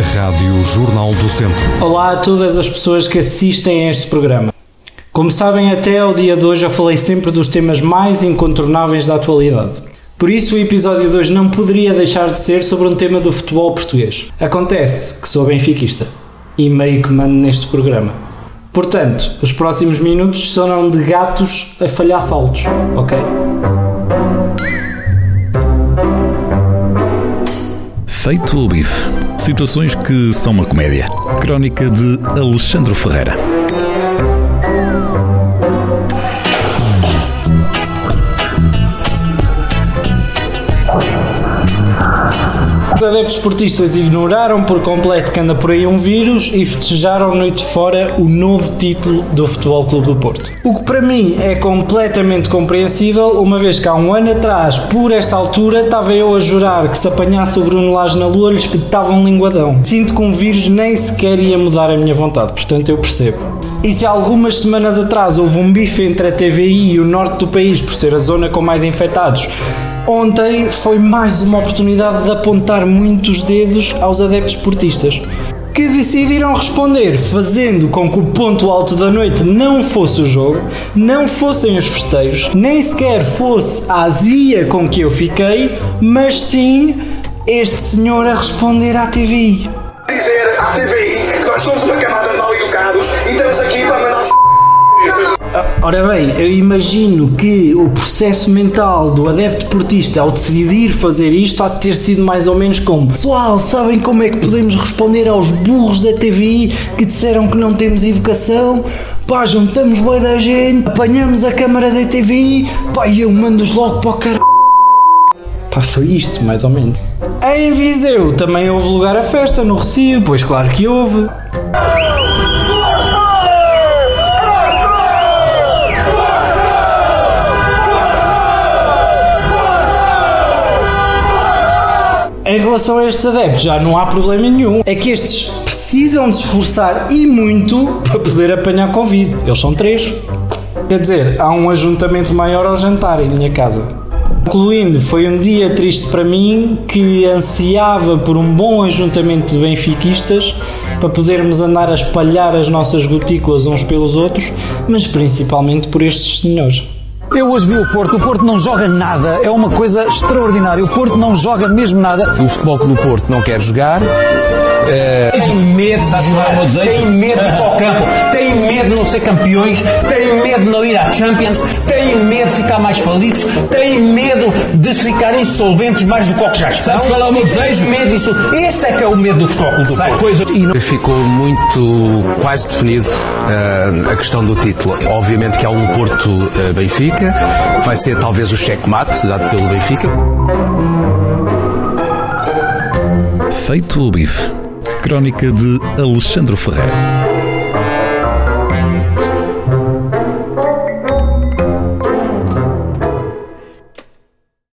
Rádio Jornal do Centro. Olá a todas as pessoas que assistem a este programa. Como sabem, até ao dia de hoje eu falei sempre dos temas mais incontornáveis da atualidade. Por isso, o episódio de hoje não poderia deixar de ser sobre um tema do futebol português. Acontece que sou benfiquista e meio que mando neste programa. Portanto, os próximos minutos serão de gatos a falhar saltos, ok? Feito o bife. Situações que são uma comédia. Crónica de Alexandre Ferreira. Os adeptos esportistas ignoraram por completo que anda por aí um vírus e festejaram noite fora o novo título do Futebol Clube do Porto. O que para mim é completamente compreensível, uma vez que há um ano atrás, por esta altura, estava eu a jurar que se apanhasse o Bruno Lage na lua lhe espetava um linguadão. Sinto que um vírus nem sequer ia mudar a minha vontade, portanto eu percebo. E se algumas semanas atrás houve um bife entre a TVI e o norte do país por ser a zona com mais infectados, Ontem foi mais uma oportunidade de apontar muitos dedos aos adeptos esportistas que decidiram responder fazendo com que o ponto alto da noite não fosse o jogo, não fossem os festeiros, nem sequer fosse a azia com que eu fiquei, mas sim este senhor a responder à TVI. Dizer à TVI que nós somos uma camada de mal educados e estamos aqui para mandar Ora bem, eu imagino que o processo mental do adepto portista ao decidir fazer isto há de ter sido mais ou menos como Pessoal, sabem como é que podemos responder aos burros da TVI que disseram que não temos educação? Pá, juntamos boa da gente, apanhamos a câmara da TVI, pá, e eu mando-os logo para o car... Pá, foi isto, mais ou menos. Em Viseu também houve lugar a festa no Recio, pois claro que houve. Em relação a estes adeptos, já não há problema nenhum. É que estes precisam de esforçar e muito para poder apanhar Covid. Eles são três. Quer dizer, há um ajuntamento maior ao jantar em minha casa. Concluindo, foi um dia triste para mim que ansiava por um bom ajuntamento de benfiquistas para podermos andar a espalhar as nossas gotículas uns pelos outros, mas principalmente por estes senhores. Eu hoje vi o Porto, o Porto não joga nada, é uma coisa extraordinária. O Porto não joga mesmo nada. O Futebol do Porto não quer jogar. É... Tem medo de jogar, tem medo de ir para o campo, tem medo de não ser campeões, tem medo de não ir à Champions, tem medo de ficar mais falidos, tem medo de ficar insolventes mais do que o que já estão. Sabes qual é o meu desejo? medo disso. Esse é que é o medo do Futebol do Porto. Coisa... E não... Ficou muito quase definido uh, a questão do título. Obviamente que há um Porto-Benfica, uh, vai ser talvez o cheque-mate dado pelo Benfica. Feito o bife. Crónica de Alexandre Ferreira.